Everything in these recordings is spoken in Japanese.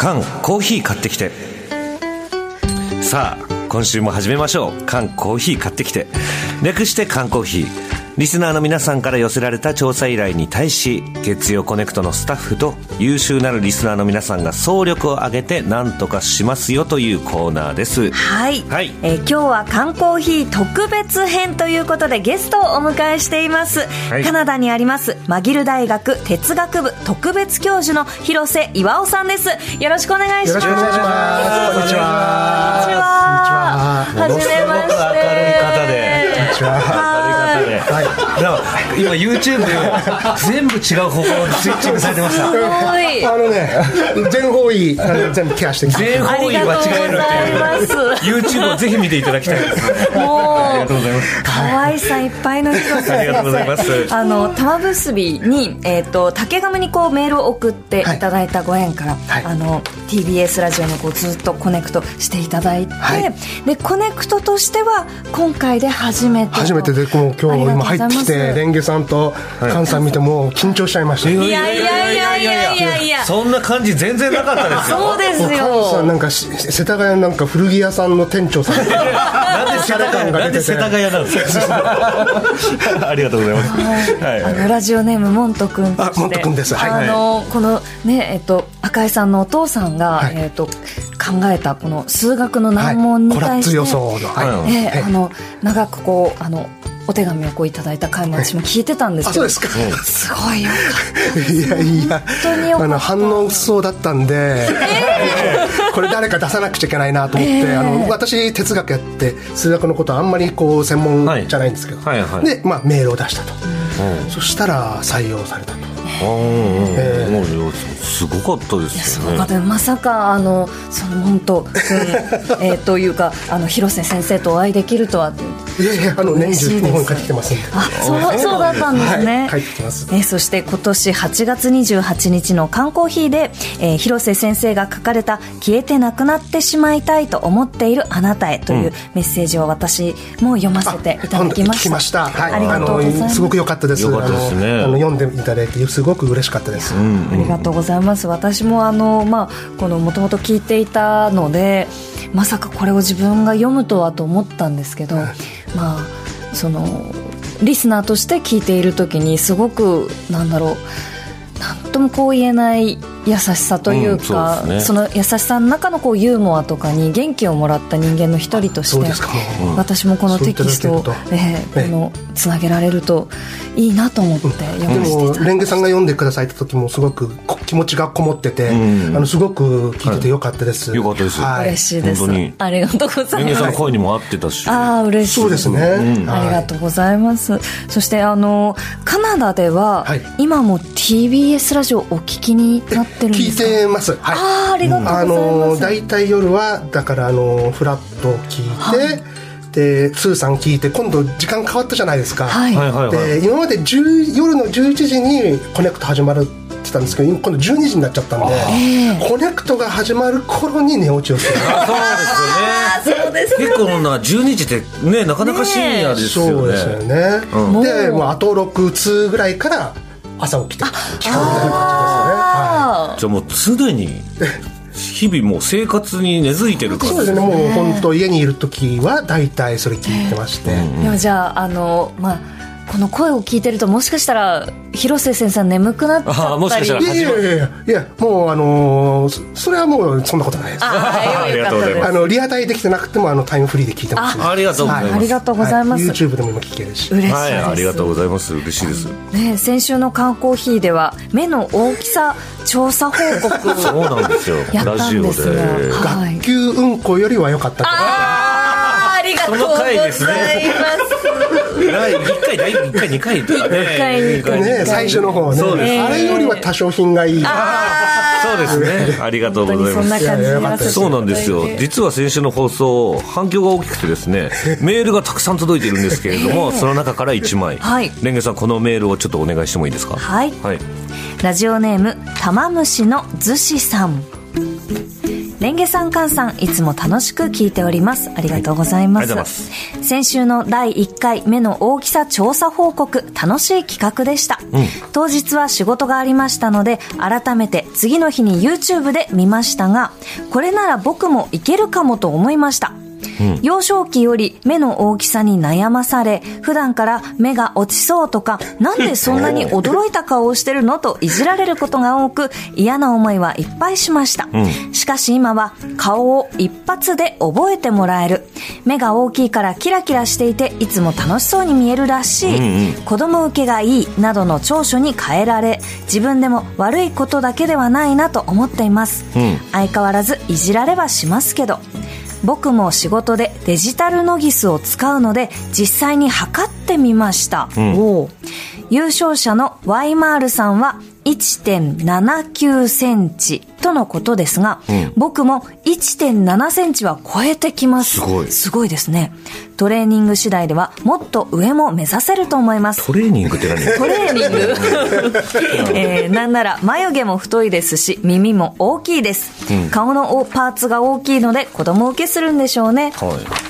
缶コーヒー買ってきて。さあ今週も始めましょう。缶コーヒー買ってきて。略して缶コーヒー。リスナーの皆さんから寄せられた調査依頼に対し月曜コネクトのスタッフと優秀なるリスナーの皆さんが総力を挙げて何とかしますよというコーナーです。はい、はい。えー今日は缶コーヒー特別編ということでゲストをお迎えしています、はい。カナダにありますマギル大学哲学部特別教授の広瀬岩尾さんです。よろしくお願いします。よろしくお願いします。こんにちは。こんにちは。こんにちは。はじめましてちは。明るい。方で、は今 YouTube で全部違う方向にスイッチングされてました。すごい。あのね全方位全部ケアしてきて全ありが方位間とうご違えるってざいいうます。YouTube をぜひ見ていただきたいです。もありがとうございます。可愛さいっぱいの広瀬ありがとうございます。あの玉結びに、えっと竹上にこうメールを送ってい。ただいたご縁から、はい。あの TBS ラジオにこうずっとコネクトしていただいて、はい。でコネクトとしては今回で初めてと初めてでもう今日今入ってきてレンゲさんと菅さん見てもう緊張しちゃいましたいいやいやいやいや。いやいやそんな感じ全然なかったですよ。そうですもう菅さよんなんかし世田谷のなんか古着屋さんの店長さんでなんで世田谷なんで世田谷なんですか？ありがとうございます。はい。あのラジオネームモント君として。あモント君です。はい。あのこのねえっと赤井さんのお父さんが、はい。えっと考えたこの数学の難問に対して、はい。ええはいあの長くこうあのお手紙をこういただいた回も私も聞いてたんですけど、あそうですか。すごいよいやいや当によかった。あの反応薄そうだったんで、これ誰か出さなくちゃいけないなと思って、えーあの私哲学やって数学のことはあんまりこう専門じゃないんですけど、はいはい。はいで、まあ、メールを出したと、そしたら採用されたと。うんうんうんもうすごかったですよね。すごかった。まさかあのその本当、えーというかあの広瀬先生とお会いできるとはっていやいやあの年中嬉しいです。日本に帰ってきてますんで。あそうそうだったんですね、はい。帰ってきます。えーそして今年8月28日の缶コーヒーで、えー広瀬先生が書かれた「消えてなくなってしまいたいと思っているあなたへ」というメッセージを私も読ませていただきました。ました、はい、ありがとうございます。のすごく良かったです。良かったですね。あのあの読んでいただいてすごく嬉しかったです、ありがとうございます。私もあのまあこのもともと聞いていたのでまさかこれを自分が読むとはと思ったんですけどまあそのリスナーとして聞いている時にすごくなんだろうなんともこう言えない優しさというか、うんそうね。その優しさの中のこうユーモアとかに元気をもらった人間の一人としてそうですか。もう私もこのテキストをえーこのつなげられるといいなと思って読でませていただレンゲさんが読んでくださった時もすごくこ気持ちがこもってて、うんあのすごく聞いててよかったです、よかったですはい。嬉しいです。本当に。ありがとうございます。さんの声にも合ってたし。ああ嬉しいそうですね、ありがとうございます、そしてあのカナダでは、はい。今も TBS ラジオお聞きになってるんで聞いすかてます、はい、あーありがとうございます。あの大体夜はだからあのフラットを聞いて、でスーさん聞いて今度時間変わったじゃないですか、はい、はいはいはい。で今まで10夜の11時にコネクト始まるってたんですけど今今度12時になっちゃったんで、コネクトが始まる頃に寝落ちをする。あそうですよね。そうです結構な12時ってねなかなか深夜ですよね。そうですよね、うん。でもうあと6通ぐらいから朝起きて。聞かれてる感じですねはあじゃあもう常に日々もう生活に根付いてるいからそうですね。もう本当家にいる時は大体それ聞いてまして、ーでもじゃああのまあこの声を聞いてるともしかしたら広瀬先生は眠くなっちゃったり。あーもしかしたらいやいやいやいやもうあのーそそれはもうそんなことないです。あーよかったです。あのリアタイできてなくてもあのタイムフリーで聞いてます。しありがとうございます。ありがとうございます、はい。YouTube でも今聞けるし。嬉しいです、はいありがとうございます。嬉しいです。ね、先週の缶コーヒーでは目の大きさ調査報告 そうなんですよ。やったラジオんで学級運行よりは良かったと。あーありがとうございます第1回第1回2回とかね。一回二回ね最初の方ね。そうですあれよりは多少品がいい。そうですね。ありがとうございます。そうなんですよ。実は先週の放送反響が大きくてですねメールがたくさん届いているんですけれどもその中から1枚。はい。レンゲさんこのメールをちょっとお願いしてもいいですか？はい。はい。ラジオネーム玉虫のずしさんレンゲさんカンさんいつも楽しく聞いております。ありがとうございます,、先週の第1回目の大きさ調査報告楽しい企画でした、当日は仕事がありましたので改めて次の日に YouTube で見ましたがこれなら僕もいけるかもと思いました幼少期より目の大きさに悩まされ、普段から目が落ちそうとか、なんでそんなに驚いた顔をしてるのといじられることが多く、嫌な思いはいっぱいしました。しかし今は顔を一発で覚えてもらえる。目が大きいからキラキラしていて、いつも楽しそうに見えるらしい。子供受けがいいなどの長所に変えられ、自分でも悪いことだけではないなと思っています。相変わらずいじられはしますけど。僕も仕事でデジタルノギスを使うので実際に測ってみました、おう。優勝者のワイマールさんは1.79センチとのことですが、僕も1.7センチは超えてきます。すごい。すごいですね。トレーニング次第ではもっと上も目指せると思います。トレーニングって何？トレーニング、えーなんなら眉毛も太いですし耳も大きいです、顔のおパーツが大きいので子供受けするんでしょうね。はい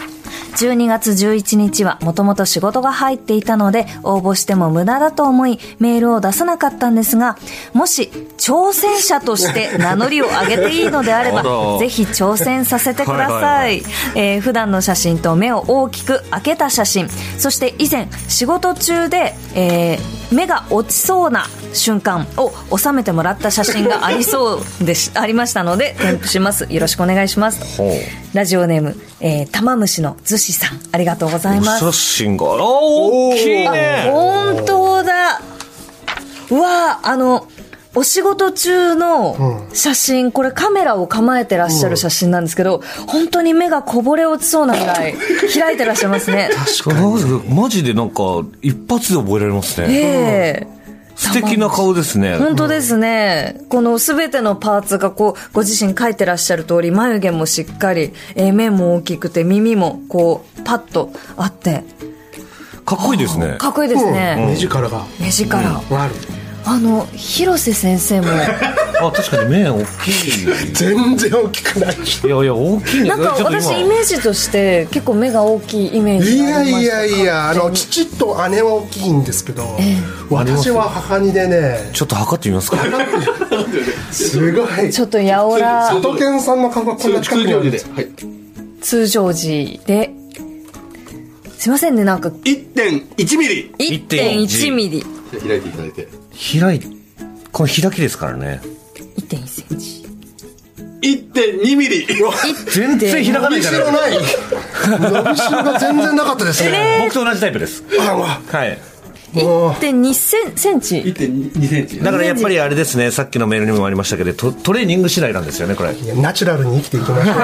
12月11日はもともと仕事が入っていたので応募しても無駄だと思いメールを出さなかったんですがもし挑戦者として 名乗りを上げていいのであればぜひ挑戦させてください、えー普段の写真と目を大きく開けた写真そして以前仕事中で、えー目が落ちそうな瞬間を収めてもらった写真がありそうでし ありましたので添付します。よろしくお願いします。ラジオネーム、えー、玉虫のずしさんありがとうございます。お写真があ大きいね。本当だ。うわあのお仕事中の写真、これカメラを構えてらっしゃる写真なんですけど、本当に目がこぼれ落ちそうなぐらい開いてらっしゃいますね。確かに。マジでなんか一発で覚えられますね。ええ素敵な顔ですね。本当ですね。このすべてのパーツがこう、ご自身描いてらっしゃる通り、眉毛もしっかり、えー目も大きくて、耳もこう、パッとあって、かっこいいですね。かっこいいですね。目力が。目力。ある。あの、広瀬先生も、あ確かに目大きい。全然大きくない。いやいや大きいね。なんか私イメージとして結構目が大きいイメージいがありました。やいやいやあの父と姉は大きいんですけど、え私は母にでね。ちょっと測ってみますか。すごい。ちょっとやおら。佐藤健さんの顔がこんな近くにあるんです。はい。通常時で。すいませんねなんか。1.1ミリ。1.1ミリ。開いていただいて。開いこの開きですからね。1.1センチ。1.2ミリ。全然開かないじゃ伸びしろない。ない伸びしろが全然なかったですね、僕と同じタイプです。あわはい1.2センセンチ。1.2センチ。だからやっぱりあれですねさっきのメールにもありましたけどトトレーニング次第なんですよねこれ。ナチュラルに生きていきましょう。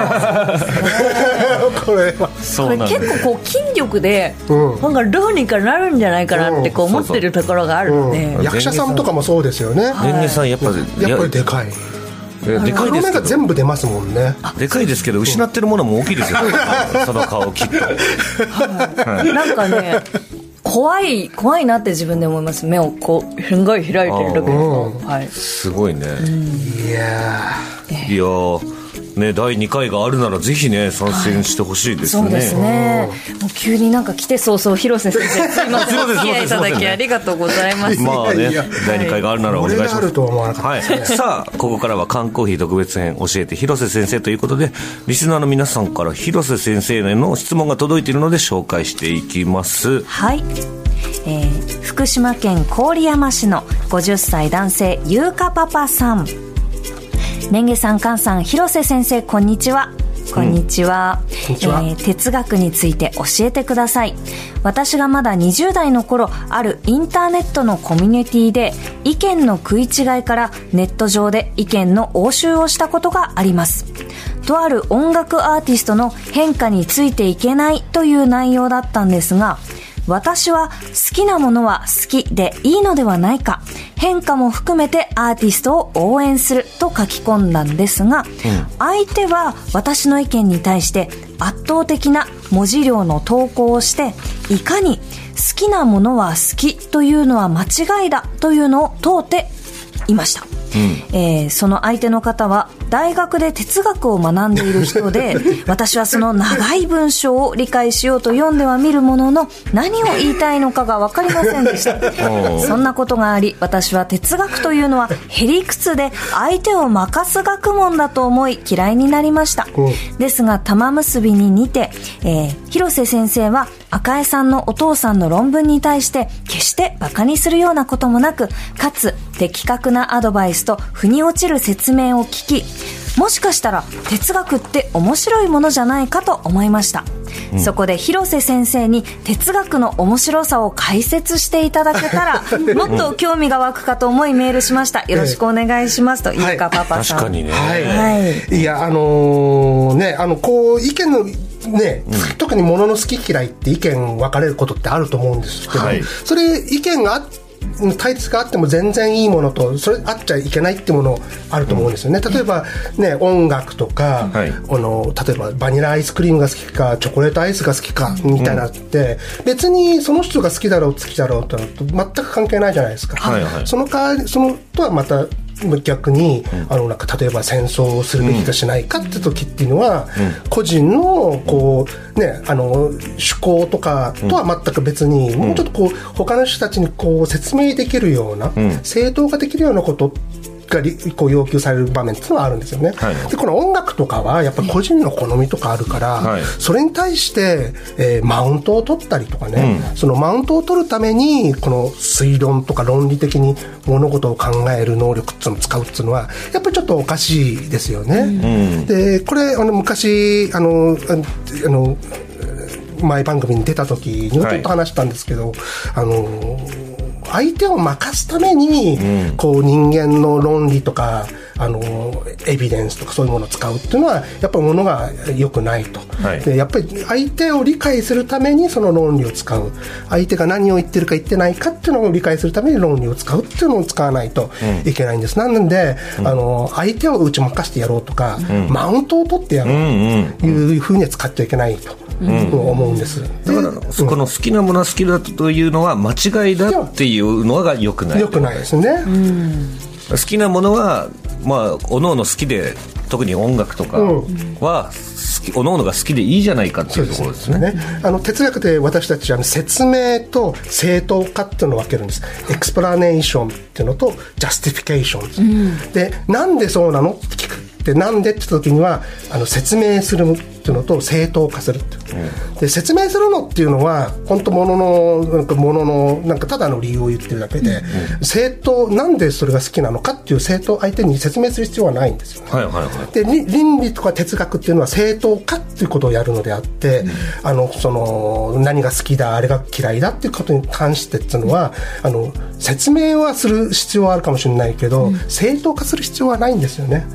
これは。これそうなんです。結構こう筋力で、うん。なんかどうにかなるんじゃないかなってこう思ってるところがあるので、うん役者さんとかもそうですよね。レンゲさんやっぱやっぱりでかい。でかいですけど。全部出ますもんね。でかいですけど失ってるものも大きいですよ。その顔きっと。なんかね怖い怖いなって自分で思います。目をこうすんごい開いてる時の。顔はい。すごいね。いやいやーね第2回があるならぜひね参戦してほしいですねそうですね。もう急になんか来て早々、広瀬先生、すいません。お付き合いいただきありがとうございます。まあね第2回があるならお願いしますは思わなかったはいさあここからは缶コーヒー特別編教えて広瀬先生ということでリスナーの皆さんから広瀬先生への質問が届いているので紹介していきますはい。えー福島県郡山市の50歳男性、ゆうかパパさん。レンゲさん、カンさん、広瀬先生、こんにちは。こんにちは。こんえー哲学について教えてください。私がまだ20代の頃、あるインターネットのコミュニティで、意見の食い違いからネット上で意見の応酬をしたことがあります。とある音楽アーティストの変化についていけないという内容だったんですが、私は好きなものは好きでいいのではないか、変化も含めてアーティストを応援すると書き込んだんですが、相手は私の意見に対して圧倒的な文字量の投稿をして、いかに好きなものは好きというのは間違いだというのを問うていました。えーその相手の方は大学で哲学を学んでいる人で 私はその長い文章を理解しようと読んではみるものの何を言いたいのかが分かりませんでした。そんなことがあり私は哲学というのはへりくつで相手を任す学問だと思い嫌いになりました。ですが玉結びに似て、えー広瀬先生は赤江さんのお父さんの論文に対して決して馬鹿にするようなこともなくかつ的確なアドバイスと腑に落ちる説明を聞きもしかしたら哲学って面白いものじゃないかと思いました、そこで広瀬先生に哲学の面白さを解説していただけたら もっと興味が湧くかと思いメールしました。よろしくお願いしますと、はいゆかパパさん確かにね。はい、はい。い、やあのーねあのこう意見のね、特に物の好き嫌いって意見分かれることってあると思うんですけど、はい。それ意見があ対立があっても全然いいものとそれあっちゃいけないってものあると思うんですよね、例えばね音楽とか、はい。あの例えばバニラアイスクリームが好きかチョコレートアイスが好きかみたいなのって、別にその人が好きだろう好きだろうってのと全く関係ないじゃないですか、はいはい。その代わりそのとはまた逆に、あのなんか例えば戦争をするべきかしないかって時っていうのは、個人のこう、ね、あの趣向とかとは全く別に、もうちょっとこう他の人たちにこう説明できるような、正当化できるようなことがりこう要求される場面っていうのはあるんですよね、はい。でこの音楽とかはやっぱり個人の好みとかあるから、はい。それに対して、えーマウントを取ったりとかね、そのマウントを取るためにこの推論とか論理的に物事を考える能力っていうのを使うっていうのはやっぱりちょっとおかしいですよね。でこれあの昔あのああの前番組に出た時にもちょっと話したんですけど、あの相手を任すために、こう人間の論理とかあのエビデンスとかそういうものを使うっていうのはやっぱりものが良くないと、はい。でやっぱり相手を理解するためにその論理を使う。相手が何を言ってるか言ってないかっていうのを理解するために論理を使うっていうのを使わないといけないんです、なので、あの相手を打ち負かしてやろうとか、マウントを取ってやろうというふうには使っちゃいけないと、思うんです。だから、この好きなものは好きだというのは間違いだっていうのが良くない。良くないですね、好きなものは、まあ、おのおの好きで、特に音楽とかは、好き、おのおのが好きでいいじゃないかっていうところですね。あの哲学で私たちあの説明と正当化っていうのを分けるんです。 explanation っていうのと justification、でなんでそうなの？って聞く。ってなんでって言った時にはあの説明するっていうのと正当化するっていう、で説明するのっていうのは本当もののなんかもののなんかただの理由を言ってるだけで、正当なんでそれが好きなのかっていう正当相手に説明する必要はないんですよね。はいはいはい。でり倫理とか哲学っていうのは正当化っていうことをやるのであって、あのその何が好きだあれが嫌いだっていうことに関してっていうのはあの説明はする必要はあるかもしれないけど、正当化する必要はないんですよね。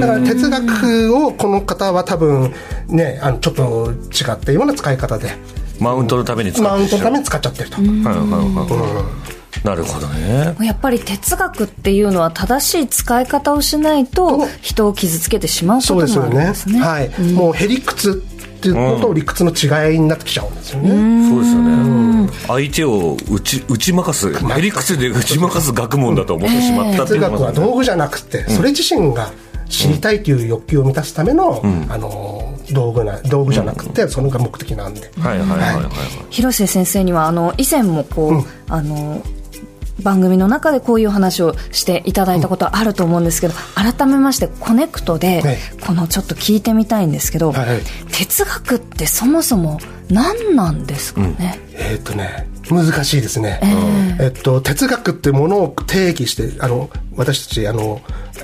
だから哲学をこの方は多分ねあのちょっと違ったような使い方で。マウントのために使マウンってしまうトのために使っちゃってると、はいはいはい。なるほどね。やっぱり哲学っていうのは正しい使い方をしないと人を傷つけてしまうこともあそうですよねす。ね。はい、もうへりくつっていうのと理屈の違いになってきちゃうんですよね、そうですよね。相手を打ち、打ち負かす、へりくつで打ち負かす学問だと思ってしまったってい哲学うのがは道具じゃなくて、それ自身が知りたいという欲求を満たすための、あの道具な道具じゃなくて、それが目的なんで、はいはいはいはいはい。広瀬先生にはあの以前もこう、あの番組の中でこういう話をしていただいたことはあると思うんですけど、改めましてコネクトではいこのちょっと聞いてみたいんですけど、はいはい。哲学ってそもそも何なんですかね、えーっとね難しいですね、えっと、哲学ってものを定義してあの私たちあの、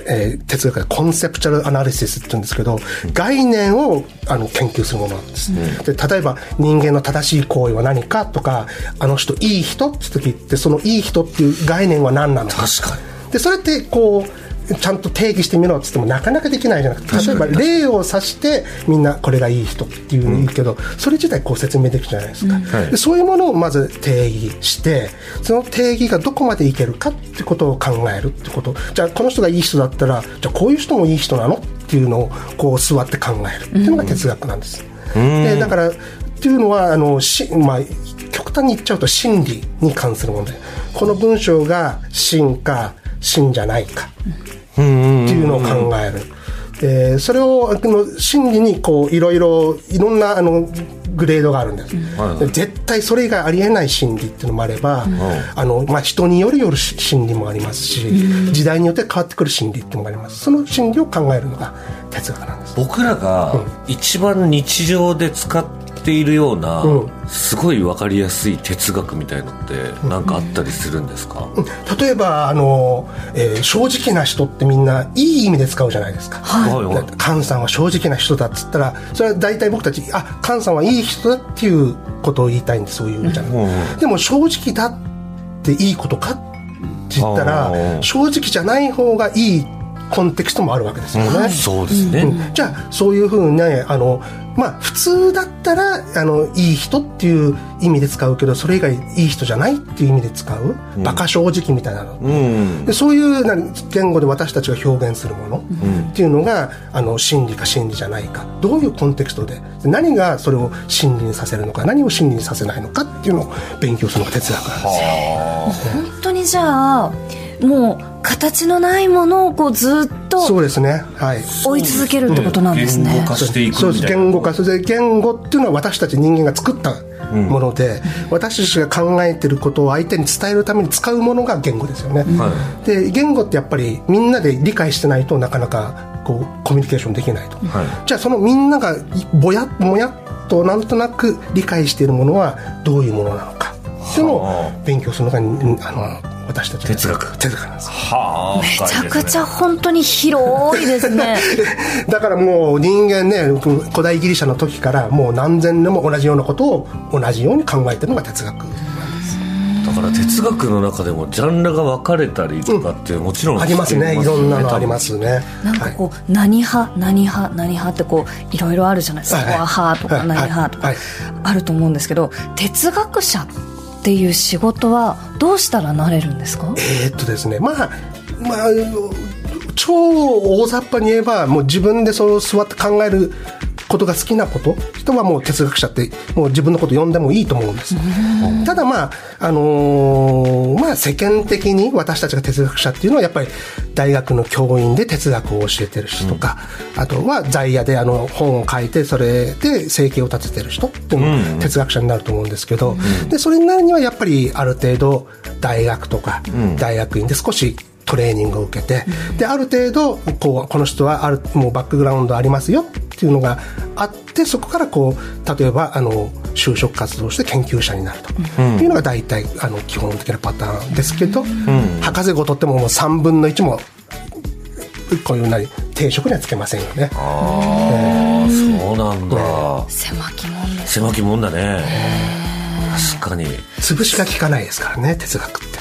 えー哲学でコンセプチュアルアナリシスって言うんですけど、概念をあの研究するものなんです、で例えば人間の正しい行為は何かとかあの人いい人って時ってそのいい人っていう概念は何なのか。確かに。でそれってこうちゃんと定義してみろって言ってもなかなかできないじゃなくて例えば例を指してみんなこれがいい人っていうのを言うけど、それ自体こう説明できるじゃないですか、はい。でそういうものをまず定義してその定義がどこまでいけるかってことを考えるってこと。じゃあこの人がいい人だったらじゃあこういう人もいい人なのっていうのをこう座って考えるっていうのが哲学なんです、でだからっていうのはあのし、まあ、極端に言っちゃうと真理に関する問題。この文章が真か真じゃないかっていうのを考える。でそれをあの真理にこういろいろいろんなあのグレードがあるんです、で絶対それ以外ありえない真理っていうのもあれば、あのまあ、人によるよる真理もありますし、時代によって変わってくる真理っていうのもあります。その真理を考えるのが哲学なんです。僕らが一番日常で使っているような、うん。すごい分かりやすい哲学みたいのって何かあったりするんですか、例えばあの、えー正直な人ってみんないい意味で使うじゃないですか。はい。はいだ菅さんは正直な人だっつったらそれは大体僕たちあ菅さんはいい人だっていうことを言いたいんでそういう意味じゃ。ない、うん。でも正直だっていいことかって言ったあらー。正直じゃない方がいいコンテクストもあるわけですよね、そうですね、じゃあそういうふうにねあのまあ普通だったらあのいい人っていう意味で使うけどそれ以外いい人じゃないっていう意味で使う、馬鹿正直みたいなの、うん。でそういう何言語で私たちが表現するものっていうのが、あの真理か真理じゃないか。どういうコンテクストで？で何がそれを真理にさせるのか何を真理にさせないのかっていうのを勉強するのが哲学なんですよ。本当にじゃあもう形のないものをこうずっとそうですね。はい。追い続けるってことなんですね、言語化していくそうです。言語化それで言語っていうのは私たち人間が作ったもので、私たちが考えてることを相手に伝えるために使うものが言語ですよね、はで言語ってやっぱりみんなで理解してないとなかなかこうコミュニケーションできないと、はじゃあそのみんながぼやもやっとなんとなく理解しているものはどういうものなのかっていうのを勉強するのがうんあの私たちの哲学。哲学なんですはあめちゃくちゃ本当に広いですね。だからもう人間ね古代ギリシャの時からもう何千年も同じようなことを同じように考えてるのが哲学だから哲学の中でもジャンルが分かれたりとかってもちろんありますね。いろんなのありま多すね。なんかこう、何派何派何派ってこういろいろあるじゃないですか、はい。はいコア派とかはい。何派とかはい。あると思うんですけど哲学者っっていう仕事はどうしたらなれるんですか？えーっとですねまあまあ超大雑把に言えばもう自分でそう座って考えることが好きなこと人はもう哲学者ってもう自分のこと呼んでもいいと思うんです。ただまああのーまあ世間的に私たちが哲学者っていうのはやっぱり大学の教員で哲学を教えてる人とか、あとは在野であの本を書いてそれで生計を立ててる人っていうのが哲学者になると思うんですけど、でそれになるにはやっぱりある程度大学とか大学院で少しトレーニングを受けて、である程度こうこの人はあるもうバックグラウンドありますよっていうのがあってそこからこう例えばあの就職活動して研究者になるというのが大体あの基本的なパターンですけど、博士号取ってももう3分の1もこういうなり定職にはつけませんよね。ああそうなんだ。狭き門です狭きもんだね確かに。潰しが効かないですからね哲学って。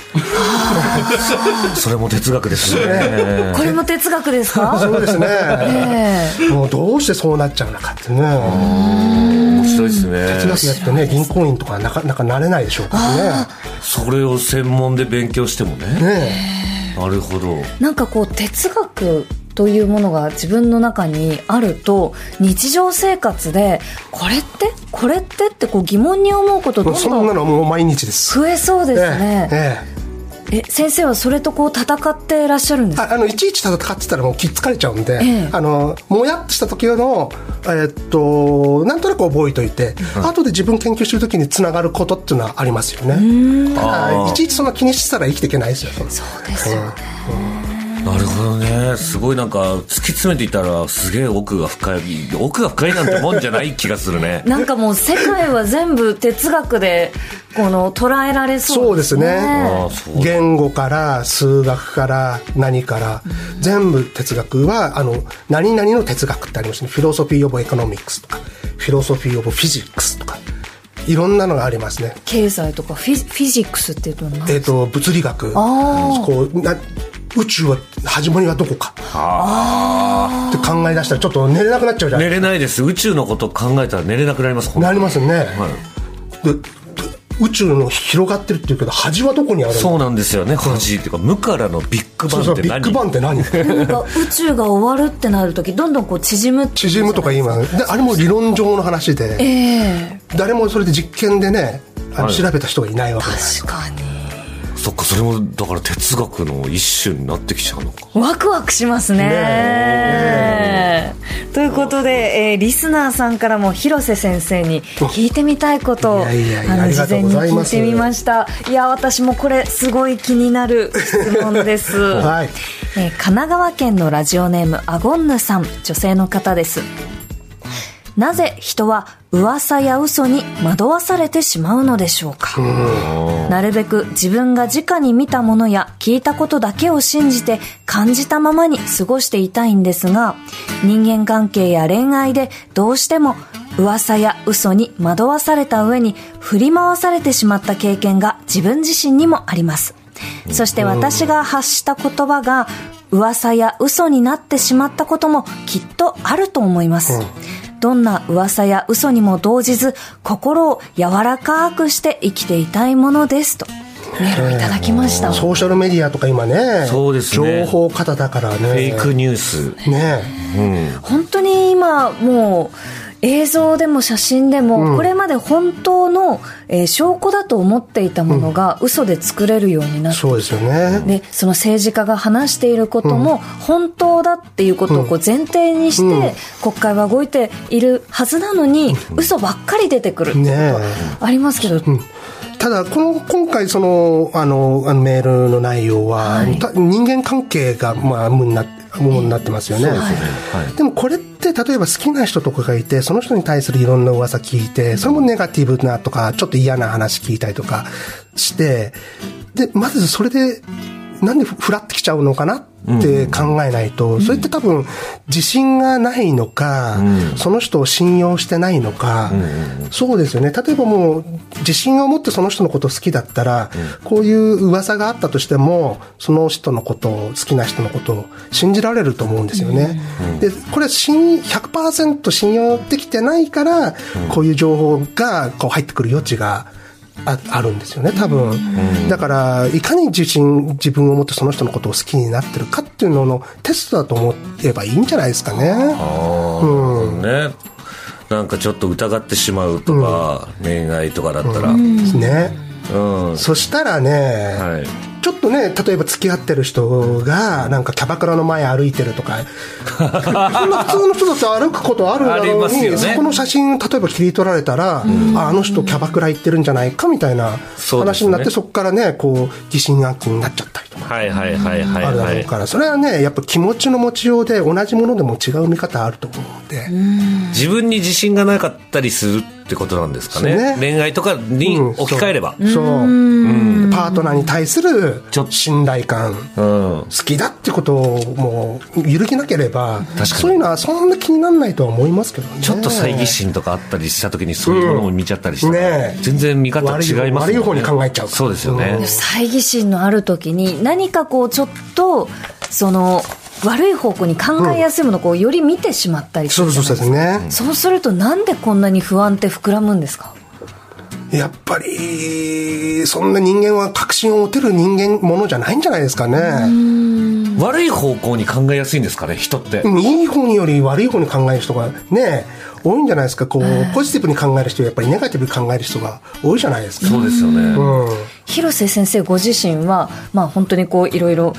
それも哲学ですね。これも哲学ですか？そうですね。ええ。もうどうしてそうなっちゃうのかってね。面白いですね。哲学やってね銀行員とかなかなかなれないでしょうからね。それを専門で勉強してもね。ねなるほど。なんかこう哲学というものが自分の中にあると日常生活でこれって？これって？ってこう疑問に思うことえもうそんどんどなんのもう毎日です。増えそうですね、えええ先生はそれとこう戦ってらっしゃるんですか？ああのいちいち戦ってたらもうきっつかれちゃうんで、ええ。あのもやっとした時の、えーっとなんとなく覚えといて、後で自分研究してる時につながることっていうのはありますよね。いちいちそんな気にしてたら生きていけないですよ。そうですよねなるほどね。すごいなんか突き詰めていたらすげえ奥が深い奥が深いなんてもんじゃない気がするね。なんかもう世界は全部哲学でこの捉えられそでね。そううですすね言語から数学から何から、全部哲学はあの何々の哲学ってありますね。 philosophy of economics とか philosophy of physics とかいろんなのがありますね。経済とかフィ physics っていうと何えー、と物理学。あこうな宇宙は始まりはどこか。って考え出したらちょっと寝れなくなっちゃうじゃない寝れないです。宇宙のこと考えたら寝れなくなります。なりますよね、はい。でで宇宙の広がってるっていうけど端はどこにあるの？そうなんですよね。端っていうか無からのビッグバそうそうビッンって何グバンって何？なんか宇宙が終わるってなる時どんどんこう縮むって縮むとか言います。であれも理論上の話でええ。誰もそれで実験でねあのはい。調べた人がいないわけです、確かにそっかそれもだから哲学の一種になってきちゃうのか。ワクワクしますね。ということで、えーリスナーさんからも広瀬先生に聞いてみたいことを事前に聞いてみました。いや私もこれすごい気になる質問です、はい。えー神奈川県のラジオネームアゴンヌさん。女性の方ですなぜ人は噂や嘘に惑わされてしまうのでしょうか？なるべく自分が直に見たものや聞いたことだけを信じて感じたままに過ごしていたいんですが人間関係や恋愛でどうしても噂や嘘に惑わされた上に振り回されてしまった経験が自分自身にもありますそして私が発した言葉が噂や嘘になってしまったこともきっとあると思います、どんな噂や嘘にも動じず心を柔らかくして生きていたいものですとメールをいただきました、ソーシャルメディアとか今ねそうですね。情報型だからね。フェイクニュース。ね。本当に今もう映像でも写真でも、これまで本当の、えー証拠だと思っていたものが嘘で作れるようになってそうですよね。でその政治家が話していることも本当だっていうことをこう前提にして国会は動いているはずなのに嘘ばっかり出てくるってことありますけど、ただこの今回そのあのあのメールの内容は、た人間関係がまあ主にな主になってますよね、はい。でもこれってで例えば好きな人とかがいてその人に対するいろんな噂聞いてそれもネガティブなとかちょっと嫌な話聞いたりとかしてでまずそれでなんでふらってきちゃうのかなって考えないと、それって多分自信がないのか、その人を信用してないのか、そうですよね。例えばもう自信を持ってその人のこと好きだったら、こういう噂があったとしてもその人のことを好きな人のことを信じられると思うんですよね。でこれ信100%信用できてないから、こういう情報がこう入ってくる余地がああるんですよね多分、だからいかに自信自分を持ってその人のことを好きになってるかっていうののテストだと思えばいいんじゃないですかね。ああ、ね。なんかちょっと疑ってしまうとか、恋愛とかだったら、ね。うん。そしたらね、はい。ちょっとね例えば付き合ってる人がなんかキャバクラの前歩いてるとかそんな普通の人だって歩くことあるんだろうありますに、よね。そこの写真例えば切り取られたら、ああの人キャバクラ行ってるんじゃないかみたいな話になってそこからねこう疑心暗鬼になっちゃったりとか。はいはいはいはいあるだはいろうから、それはね、やっぱ気持ちの持ちようで同じものでも違う見方あると思うので、自分に自信がなかったりするってことなんですかね。ね。恋愛とかにうん置き換えれば。そう、パートナーに対するちょっと信頼感、うん。好きだってことをもう揺るぎなければに。そういうのはそんな気にならないとは思いますけどね。ちょっと猜疑心とかあったりした時にそういうものも見ちゃったりしたら、ねえ全然見方違いますね。悪い方に考えちゃう。そうですよね、うん。猜疑心のある時に何かこうちょっとその悪い方向に考えやすいものをこうより見てしまったりするそうそうそうですね、そうするとなんでこんなに不安って膨らむんですか？やっぱりそんな人間は確信を持てる人間ものじゃないんじゃないですかね、悪い方向に考えやすいんですかね人って、うんいい方により悪い方に考える人がね多いんじゃないですか。こうポジティブに考える人やっぱりネガティブに考える人が多いじゃないですか。そうですよね、うん。広瀬先生ご自身は、まあ、本当にこういろいろ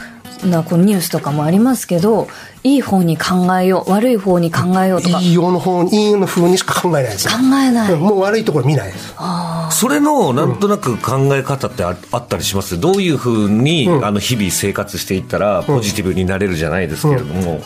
なこうニュースとかもありますけどいい方に考えよう悪い方に考えようとか。考いいようの方いいようの風にしか考えないですよ。えない、うんもう悪いところ見ない。ですそれのなんとなく考え方ってああったりします？どういうふうに、あの日々生活していったらポジティブになれるじゃないですけれども、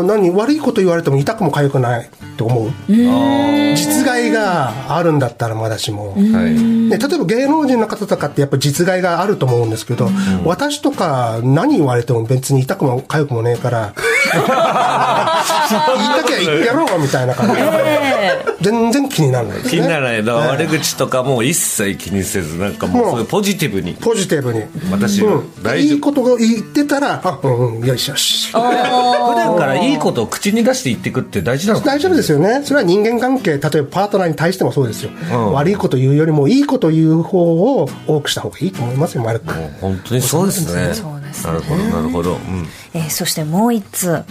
うん。何悪いこと言われても痛くも痒くないと思う？実害があるんだったらまだしも、はい。ね、例えば芸能人の方とかってやっぱ実害があると思うんですけど、私とか何言われても別に痛くも痒くもねえから 言いたきゃ言ってやろうかみたいな感じ。でええ全然気にならない。ですね気にならないだからええ悪口とかも一切気にせずなんかもうもうそういう。ポジティブに。ポジティブに。私うん。いいことが言ってたらあうんうんよしよし。普段からいいことを口に出して言っていくって大事なのか大丈夫ですよね。それは人間関係、例えばパートナーに対してもそうですよ。ん。悪いこと言うよりも、いいこと言う方を多くした方がいいと思いますよ、丸く。本当にそうですね。そうですね。なるほどなるほど、うん。えーそしてもう一通。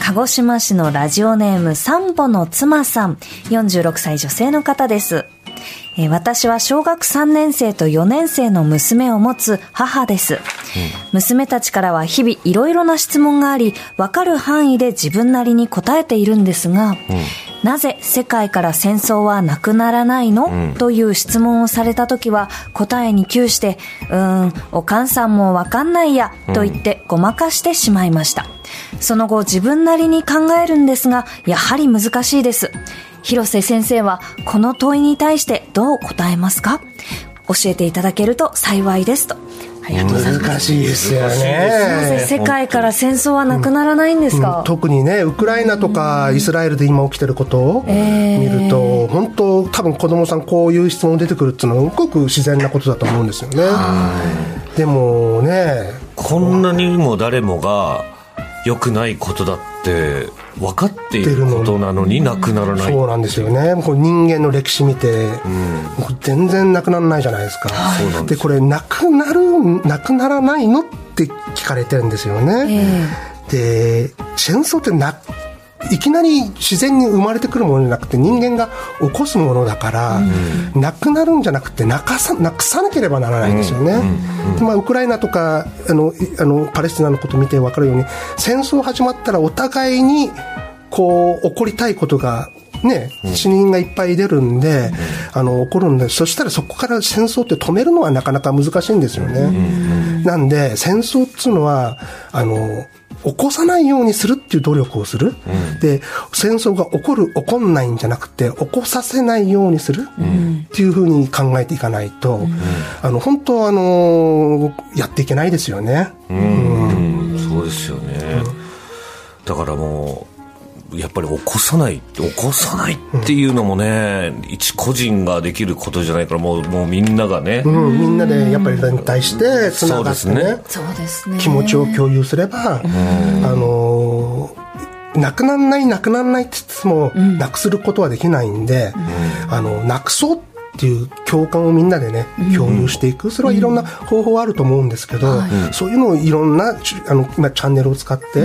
鹿児島市のラジオネームサンボの妻さん。46歳女性の方です、えー私は小学3年生と4年生の娘を持つ母です。娘たちからは日々いろいろな質問があり、わかる範囲で自分なりに答えているんですが、なぜ世界から戦争はなくならないの、という質問をされた時は答えに窮して、うーん、お母さんもわかんないや、と言ってごまかしてしまいました。その後自分なりに考えるんですが、やはり難しいです。広瀬先生はこの問いに対してどう答えますか？教えていただけると幸いですと。難しいですよね。世界から戦争はなくならないんですか、特にね、ウクライナとかイスラエルで今起きてることを見ると、本当、多分子供さん、こういう質問出てくるっていうのは、すごく自然なことだと思うんですよね。でもね、こんなにも誰もが良くないことだって分かっていることなのになくならない。そうなんですよね。こう人間の歴史見て、もう全然なくならないじゃないですか。そうなんでで、これ、なくなる、なくならないのって聞かれてるんですよね。で、戦争ってな、いきなり自然に生まれてくるものじゃなくて人間が起こすものだから、なくなるんじゃなくてなかさなくさなければならないんですよね。でまあ、ウクライナとかあのいあのパレスチナのことを見て分かるように戦争始まったらお互いにこう起こりたいことがね、死人がいっぱい出るんで、あの、起こるんで、そしたらそこから戦争って止めるのはなかなか難しいんですよね。なんで、戦争っていうのは、あの、起こさないようにするっていう努力をする。で、戦争が起こる、起こんないんじゃなくて、起こさせないようにする。っていうふうに考えていかないと、あの、本当あの、やっていけないですよね。うん。そうですよね、だからもうやっぱり起こさない起こさないっていうのもね、一個人ができることじゃないからもうもうみんながね、うん、みんなでやっぱり連帯して、つながってねそうですね。そうですね。気持ちを共有すれば、あのーなくならない、なくならないって言っても、なくすることはできないんで、あの、なくそうっていう共感をみんなでね、共有していく。それはいろんな方法はあると思うんですけど、そういうのをいろんな、ちあの、まあチャンネルを使って、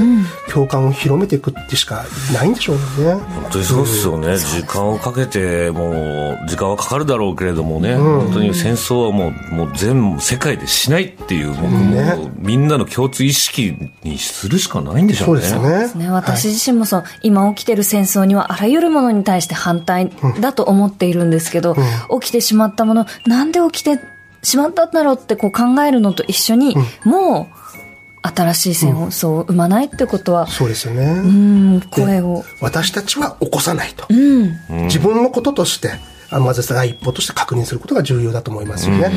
共感を広めていくってしかないんでしょうね。本当にそうですよね、時間をかけてもう時間はかかるだろうけれどもね、本当に戦争はもうもう全部世界でしないっていう、もうね。みんなの共通意識にするしかないんでしょそううね。ですよね。ね、私自身もその、今起きてる戦争にはあらゆるものに対して反対だと思っているんですけど、起きてしまったもの、なんで起きてしまったんだろうってこう考えるのと一緒に、もう新しい戦争を生まないってことは、そうですよね。うん、声を。私たちは起こさないと。自分のこととして、あまず第一歩として確認することが重要だと思いますよね。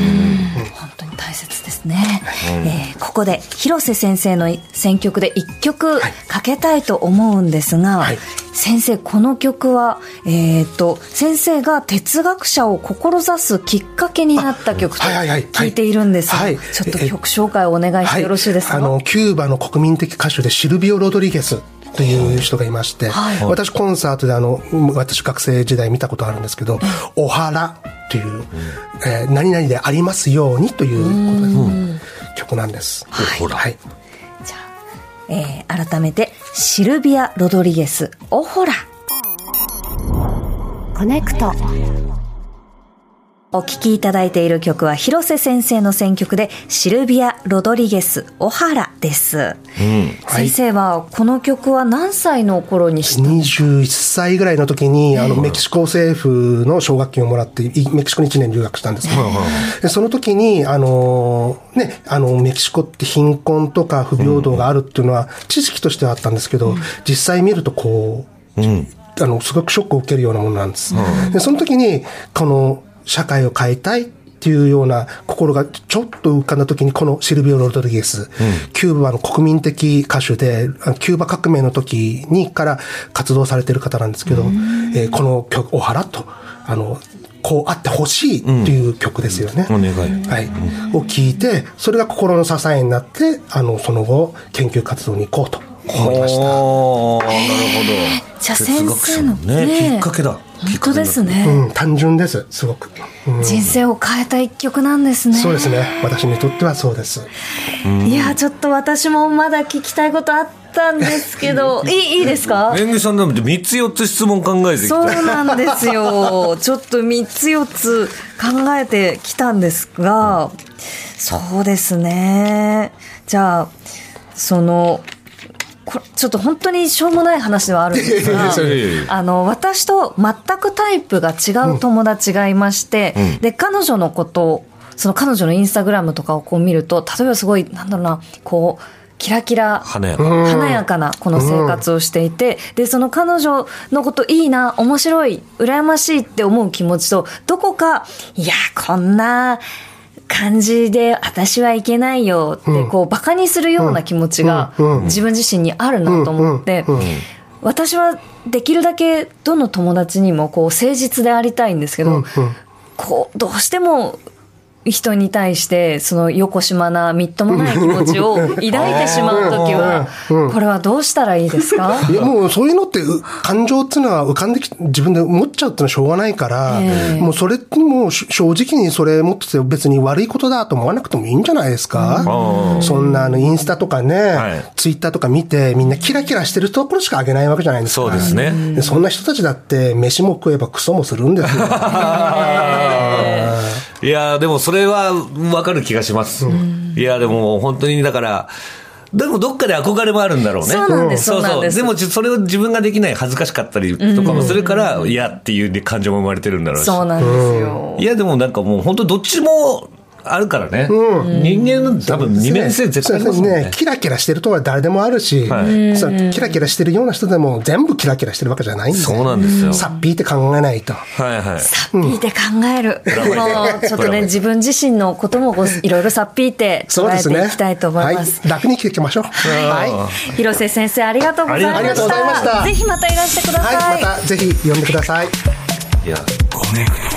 本当に大切ですね。えーここで、広瀬先生の選曲で一曲かけたいと思うんですが、はい。先生、この曲は、えっ、と、先生が哲学者を志すきっかけになった曲と聞いているんです。ちょっと曲紹介をお願いしてよろしいですか、あの、キューバの国民的歌手でシルビオ・ロドリゲスという人がいまして、はい私コンサートであの、私学生時代見たことあるんですけど、おはらという、えー何々でありますようにということで曲なんです。ほらはい。じゃあ、えー改めて、シルビア・ロドリゲス、オホラ。コネクトお聴きいただいている曲は広瀬先生の選曲でシルビア・ロドリゲス・オハラです、先生はこの曲は何歳の頃に知った21歳ぐらいの時に、あの、メキシコ政府の奨学金をもらって、いメキシコに1年留学したんですけど、でその時に、あの、ね、あの、メキシコって貧困とか不平等があるっていうのは、知識としてはあったんですけど、実際見るとこう、あの、すごくショックを受けるようなものなんです。で、その時に、この、社会を変えたいっていうような心がちょっと浮かんだ時に、このシルビオ・ロドリゲス、キューバの国民的歌手で、あのキューバ革命の時にから活動されてる方なんですけど、えーこの曲、おはらと、あの、こうあってほしいっていう曲ですよね。お願い。はい。を聞いて、それが心の支えになって、あの、その後、研究活動に行こうと思いました。なるほど。じゃあ先生の哲学者ね。ね。きっかけだ本当ですね、うん、単純です、すごく。うん人生を変えた一曲なんですねそうですね。私にとってはそうです。いやちょっと私もまだ聞きたいことあっったんですけど いいいいですか？めぐみさんなんて3つ4つ質問考えてきそうたなんですよ。ちょっと3つ4つ考えてきたんですが、そうですね。じゃあ、その、ちょっと本当にしょうもない話ではあるんですがあの私と全くタイプが違う友達がいまして、で彼女のことをその彼女のインスタグラムとかをこう見ると例えばすごいなんだろうなこうキラキラ華やか。華やかなこの生活をしていて、でその彼女のこといいな面白い羨ましいって思う気持ちとどこかいやこんな感じで私はいけないよってこうバカにするような気持ちが自分自身にあるなと思って私はできるだけどの友達にもこう誠実でありたいんですけどこうどうしても人に対してそのよこしまなみっともない気持ちを 抱いてしまう時はこれはどうしたらいいですか？いやもうそういうのってう感情っていうのは浮かんできて自分で思っちゃうっていうのはしょうがないから、ええ。もうそれにもうし正直にそれ持ってて別に悪いことだと思わなくてもいいんじゃないですか、うん。そんなあのインスタとかね、はい。ツイッターとか見てみんなキラキラしてるところしかあげないわけじゃないですか。そうですね。でそんな人たちだって飯も食えばクソもするんですよ。いやでもそれは分かる気がします、いやでも本当にだからでもどっかで憧れもあるんだろうね。そうなんですそうなんです。でもそれを自分ができない恥ずかしかったりとかもするから、嫌っていう感情も生まれてるんだろうし。そうなんですよ。いやでもなんかもう本当どっちもあるからね。人間の多分二面性絶対ありますもんね。キラキラしてるとは誰でもあるし、はいそうキラキラしてるような人でも全部キラキラしてるわけじゃないんで。そうなんですよ。さっぴーって考えないと。はいはい。さっぴーって考える。うちょっとね、自分自身のこともこういろいろさっぴーって捉えそうですね。ていきたいと思います。はい。楽に生きていきましょう。は広瀬先生ありがとうございました。ありがとうございましたぜひまたいらしてくだい。さい。はい。またぜひ呼んでください。いや、コネクト